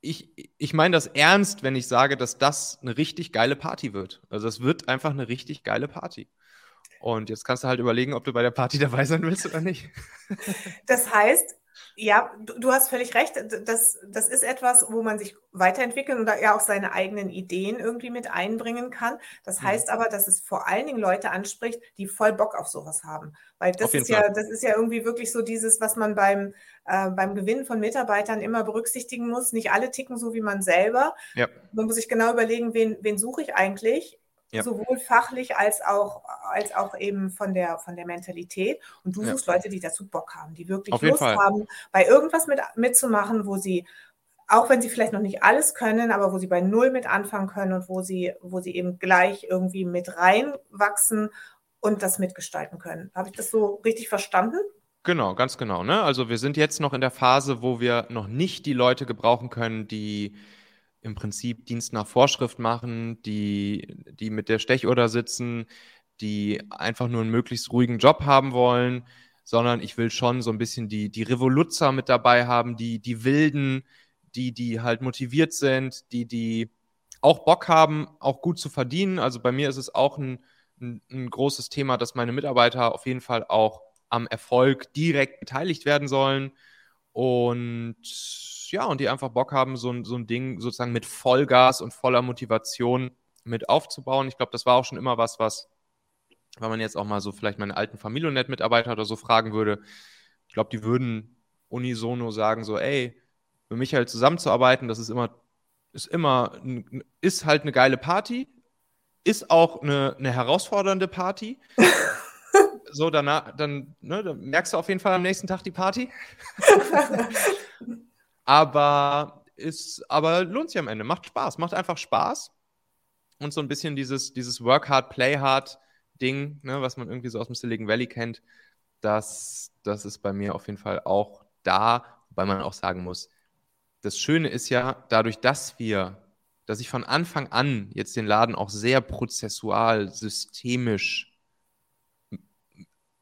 ich, ich meine das ernst, wenn ich sage, dass das eine richtig geile Party wird. Also es wird einfach eine richtig geile Party. Und jetzt kannst du halt überlegen, ob du bei der Party dabei sein willst oder nicht. Das heißt, ja, du, hast völlig recht. Das, das ist etwas, wo man sich weiterentwickeln und da ja auch seine eigenen Ideen irgendwie mit einbringen kann. Das mhm. heißt aber, dass es vor allen Dingen Leute anspricht, die voll Bock auf sowas haben. Weil das ist ja, das ist ja irgendwie wirklich so dieses, was man beim, äh, beim Gewinnen von Mitarbeitern immer berücksichtigen muss. Nicht alle ticken so wie man selber. Ja. Man muss sich genau überlegen, wen, wen suche ich eigentlich ja. sowohl fachlich als auch, als auch eben von der, von der Mentalität. Und du suchst Leute, die dazu Bock haben, die wirklich Auf Lust haben, bei irgendwas mit, mitzumachen, wo sie, auch wenn sie vielleicht noch nicht alles können, aber wo sie bei Null mit anfangen können und wo sie, wo sie eben gleich irgendwie mit reinwachsen und das mitgestalten können. Habe ich das so richtig verstanden? Genau, ganz genau. Ne? Also wir sind jetzt noch in der Phase, wo wir noch nicht die Leute gebrauchen können, die im Prinzip Dienst nach Vorschrift machen, die, die mit der Stechuhr sitzen, die einfach nur einen möglichst ruhigen Job haben wollen, sondern ich will schon so ein bisschen die, die Revoluzzer mit dabei haben, die, die Wilden, die, die halt motiviert sind, die, die auch Bock haben, auch gut zu verdienen. Also bei mir ist es auch ein, ein, ein großes Thema, dass meine Mitarbeiter auf jeden Fall auch am Erfolg direkt beteiligt werden sollen. Und ja, und die einfach Bock haben, so ein, so ein Ding sozusagen mit Vollgas und voller Motivation mit aufzubauen. Ich glaube, das war auch schon immer was, was, wenn man jetzt auch mal so vielleicht meine alten Familionet-Mitarbeiter oder so fragen würde, ich glaube, die würden unisono sagen, so, ey, mit Michael zusammenzuarbeiten, das ist immer, ist immer, ist halt eine geile Party, ist auch eine, eine herausfordernde Party. so, danach, dann, ne, dann merkst du auf jeden Fall am nächsten Tag die Party. Aber ist, aber lohnt sich am Ende. Macht Spaß, macht einfach Spaß. Und so ein bisschen dieses, dieses Work hard, play hard Ding, ne, was man irgendwie so aus dem Silicon Valley kennt, das, das ist bei mir auf jeden Fall auch da, wobei man auch sagen muss, das Schöne ist ja, dadurch, dass wir, dass ich von Anfang an jetzt den Laden auch sehr prozessual, systemisch,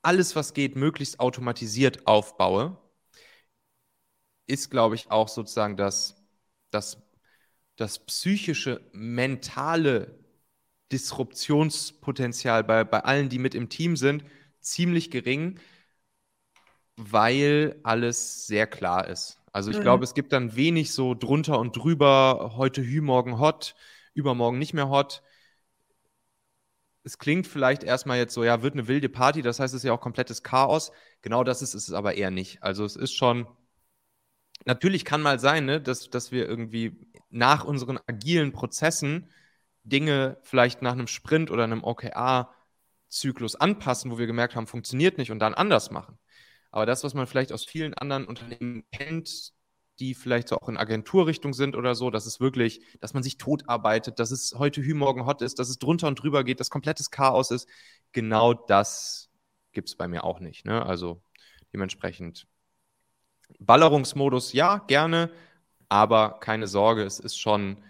alles, was geht, möglichst automatisiert aufbaue, ist, glaube ich, auch sozusagen das, das, das psychische, mentale Disruptionspotenzial bei, bei allen, die mit im Team sind, ziemlich gering, weil alles sehr klar ist. Also ich mhm. glaube, es gibt dann wenig so drunter und drüber, heute Hü, morgen hot, übermorgen nicht mehr hot. Es klingt vielleicht erstmal jetzt so, ja, wird eine wilde Party, das heißt, es ist ja auch komplettes Chaos. Genau das ist es aber eher nicht. Also es ist schon, natürlich kann mal sein, ne, dass, dass wir irgendwie nach unseren agilen Prozessen Dinge vielleicht nach einem Sprint oder einem OKR-Zyklus anpassen, wo wir gemerkt haben, funktioniert nicht und dann anders machen. Aber das, was man vielleicht aus vielen anderen Unternehmen kennt, die vielleicht so auch in Agenturrichtung sind oder so, dass es wirklich, dass man sich totarbeitet, dass es heute Hü, morgen hot ist, dass es drunter und drüber geht, dass komplettes Chaos ist. Genau das gibt es bei mir auch nicht. Ne? Also dementsprechend Ballerungsmodus, ja, gerne, aber keine Sorge, es ist schon,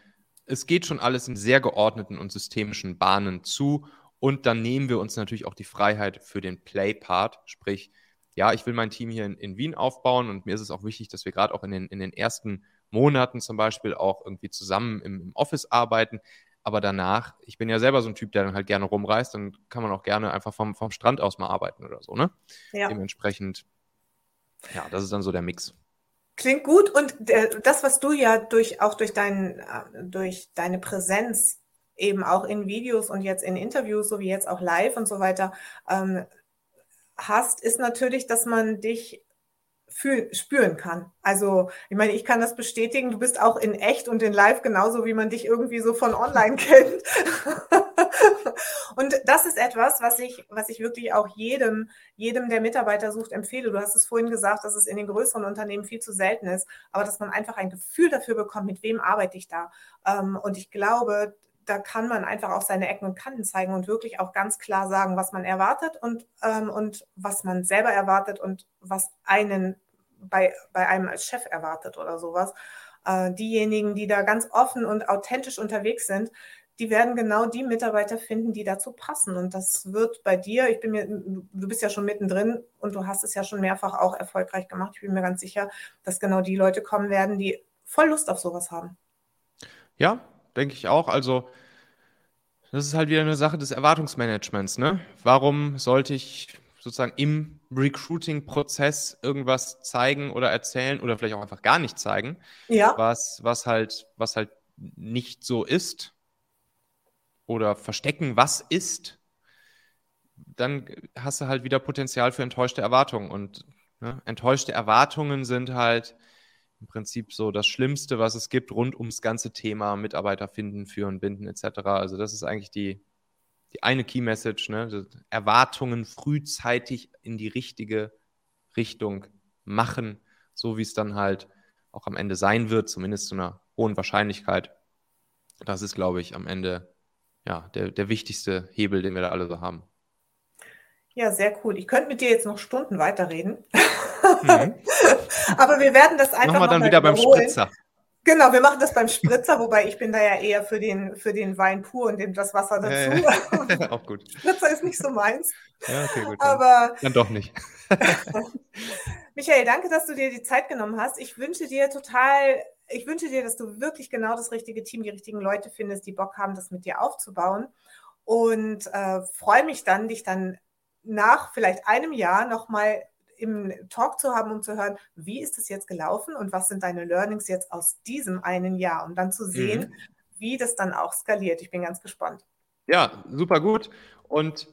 es geht schon alles in sehr geordneten und systemischen Bahnen zu. Und dann nehmen wir uns natürlich auch die Freiheit für den Play-Part, sprich, ja, ich will mein Team hier in, in, Wien aufbauen und mir ist es auch wichtig, dass wir gerade auch in den, in den ersten Monaten zum Beispiel auch irgendwie zusammen im, im Office arbeiten. Aber danach, ich bin ja selber so ein Typ, der dann halt gerne rumreist, dann kann man auch gerne einfach vom, vom Strand aus mal arbeiten oder so, ne? Ja. Dementsprechend ja, das ist dann so der Mix. Klingt gut und das, was du ja durch auch durch, dein, durch deine Präsenz eben auch in Videos und jetzt in Interviews, so wie jetzt auch live und so weiter, ähm, hast, ist natürlich, dass man dich fühlen, spüren kann. Also, ich meine, ich kann das bestätigen, du bist auch in echt und in live genauso, wie man dich irgendwie so von online kennt. und das ist etwas, was ich, was ich wirklich auch jedem, jedem, der Mitarbeiter sucht, empfehle. Du hast es vorhin gesagt, dass es in den größeren Unternehmen viel zu selten ist, aber dass man einfach ein Gefühl dafür bekommt, mit wem arbeite ich da. Ähm, und ich glaube, da kann man einfach auch seine Ecken und Kanten zeigen und wirklich auch ganz klar sagen, was man erwartet und, ähm, und was man selber erwartet und was einen bei, bei einem als Chef erwartet oder sowas. Äh, diejenigen, die da ganz offen und authentisch unterwegs sind, die werden genau die Mitarbeiter finden, die dazu passen. Und das wird bei dir, ich bin mir, du bist ja schon mittendrin und du hast es ja schon mehrfach auch erfolgreich gemacht. Ich bin mir ganz sicher, dass genau die Leute kommen werden, die voll Lust auf sowas haben. Ja, denke ich auch. Also, das ist halt wieder eine Sache des Erwartungsmanagements. Ne? Warum sollte ich sozusagen im Recruiting-Prozess irgendwas zeigen oder erzählen oder vielleicht auch einfach gar nicht zeigen, ja. was, was, halt, was halt nicht so ist oder verstecken, was ist, dann hast du halt wieder Potenzial für enttäuschte Erwartungen. Und ne, enttäuschte Erwartungen sind halt im Prinzip so das Schlimmste, was es gibt rund ums ganze Thema Mitarbeiter finden, führen, binden etc. Also das ist eigentlich die, die eine Key Message, ne? Erwartungen frühzeitig in die richtige Richtung machen, so wie es dann halt auch am Ende sein wird, zumindest zu einer hohen Wahrscheinlichkeit. Das ist, glaube ich, am Ende ja, der, der wichtigste Hebel, den wir da alle so haben. Ja, sehr cool. Ich könnte mit dir jetzt noch Stunden weiterreden. Mhm. Aber wir werden das einfach Machen wir dann wieder beim Spritzer. Genau, wir machen das beim Spritzer, wobei ich bin da ja eher für den, für den Wein pur und dem, das Wasser dazu. Ja, ja. Auch gut. Spritzer ist nicht so meins. Ja, okay, gut. Aber dann doch nicht. Michael, danke, dass du dir die Zeit genommen hast. Ich wünsche dir total, ich wünsche dir, dass du wirklich genau das richtige Team, die richtigen Leute findest, die Bock haben, das mit dir aufzubauen. Und äh, freue mich dann, dich dann nach vielleicht einem Jahr nochmal im Talk zu haben, um zu hören, wie ist es jetzt gelaufen und was sind deine Learnings jetzt aus diesem einen Jahr und dann zu sehen, mhm. wie das dann auch skaliert. Ich bin ganz gespannt. Ja, super gut. Und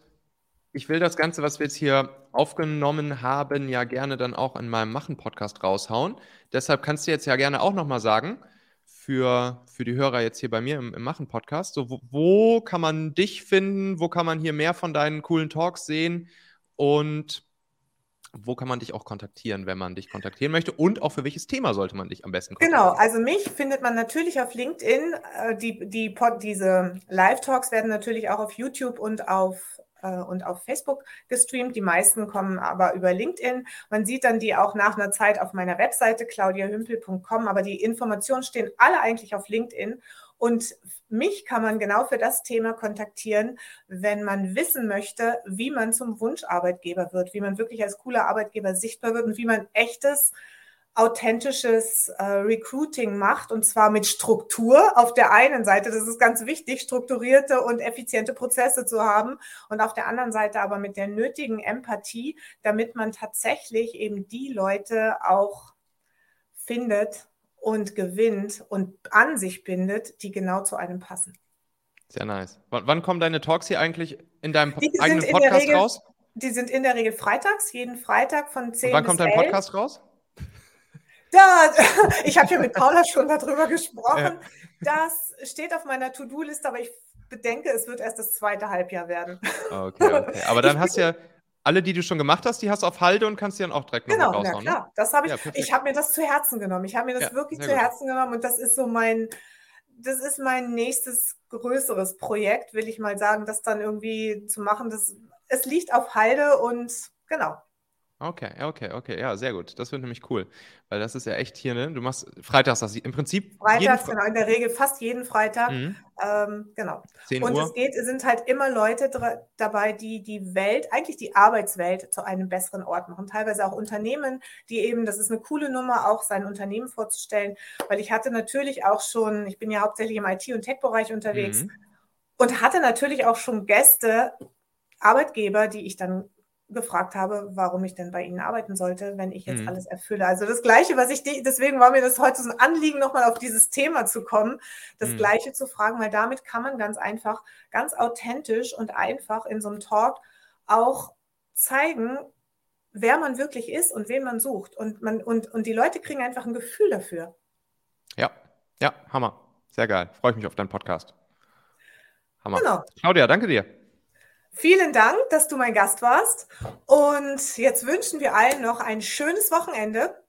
ich will das Ganze, was wir jetzt hier aufgenommen haben, ja gerne dann auch in meinem Machen-Podcast raushauen. Deshalb kannst du jetzt ja gerne auch nochmal sagen, für, für die Hörer jetzt hier bei mir im, im Machen-Podcast, so, wo, wo kann man dich finden, wo kann man hier mehr von deinen coolen Talks sehen und wo kann man dich auch kontaktieren, wenn man dich kontaktieren möchte? Und auch für welches Thema sollte man dich am besten kontaktieren? Genau, also mich findet man natürlich auf LinkedIn. Äh, die, die Pod, diese Live-Talks werden natürlich auch auf YouTube und auf, und auf Facebook gestreamt. Die meisten kommen aber über LinkedIn. Man sieht dann die auch nach einer Zeit auf meiner Webseite claudiahümpel.com, aber die Informationen stehen alle eigentlich auf LinkedIn. Und mich kann man genau für das Thema kontaktieren, wenn man wissen möchte, wie man zum Wunscharbeitgeber wird, wie man wirklich als cooler Arbeitgeber sichtbar wird und wie man echtes, authentisches äh, Recruiting macht und zwar mit Struktur auf der einen Seite, das ist ganz wichtig, strukturierte und effiziente Prozesse zu haben und auf der anderen Seite aber mit der nötigen Empathie, damit man tatsächlich eben die Leute auch findet, und gewinnt und an sich bindet, die genau zu einem passen. Sehr nice. W wann kommen deine Talks hier eigentlich in deinem die eigenen Podcast Regel, raus? Die sind in der Regel freitags, jeden Freitag von 10 und wann kommt dein Podcast raus? Da, ich habe ja mit Paula schon darüber gesprochen. Ja. Das steht auf meiner To-Do-Liste, aber ich bedenke, es wird erst das zweite Halbjahr werden. Okay, okay. Aber dann hast du ja alle, die du schon gemacht hast, die hast du auf Halde und kannst die dann auch direkt genau, noch raushauen. Genau, klar. Ne? Das habe ich. Ja, ich habe mir das zu Herzen genommen. Ich habe mir das ja, wirklich zu gut. Herzen genommen und das ist so mein, das ist mein nächstes größeres Projekt, will ich mal sagen, das dann irgendwie zu machen. Das, es liegt auf Halde und genau. Okay, okay, okay, ja, sehr gut. Das wird nämlich cool, weil das ist ja echt hier, ne? Du machst freitags das im Prinzip. Freitags, genau, in der Regel fast jeden Freitag. Mhm. Ähm, genau. 10 Und Uhr. es geht, es sind halt immer Leute dabei, die die Welt, eigentlich die Arbeitswelt zu einem besseren Ort machen. Teilweise auch Unternehmen, die eben, das ist eine coole Nummer, auch sein Unternehmen vorzustellen, weil ich hatte natürlich auch schon, ich bin ja hauptsächlich im IT- und Tech-Bereich unterwegs mhm. und hatte natürlich auch schon Gäste, Arbeitgeber, die ich dann gefragt habe, warum ich denn bei Ihnen arbeiten sollte, wenn ich jetzt mhm. alles erfülle. Also das Gleiche, was ich, deswegen war mir das heute so ein Anliegen, nochmal auf dieses Thema zu kommen, das mhm. Gleiche zu fragen, weil damit kann man ganz einfach, ganz authentisch und einfach in so einem Talk auch zeigen, wer man wirklich ist und wen man sucht. Und, man, und, und die Leute kriegen einfach ein Gefühl dafür. Ja, ja, Hammer. Sehr geil. Freue ich mich auf deinen Podcast. Hammer. Genau. Claudia, danke dir. Vielen Dank, dass du mein Gast warst. Und jetzt wünschen wir allen noch ein schönes Wochenende.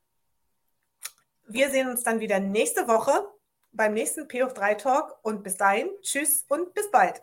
Wir sehen uns dann wieder nächste Woche. beim nächsten P hoch 3 Talk und bis dahin, tschüss und bis bald.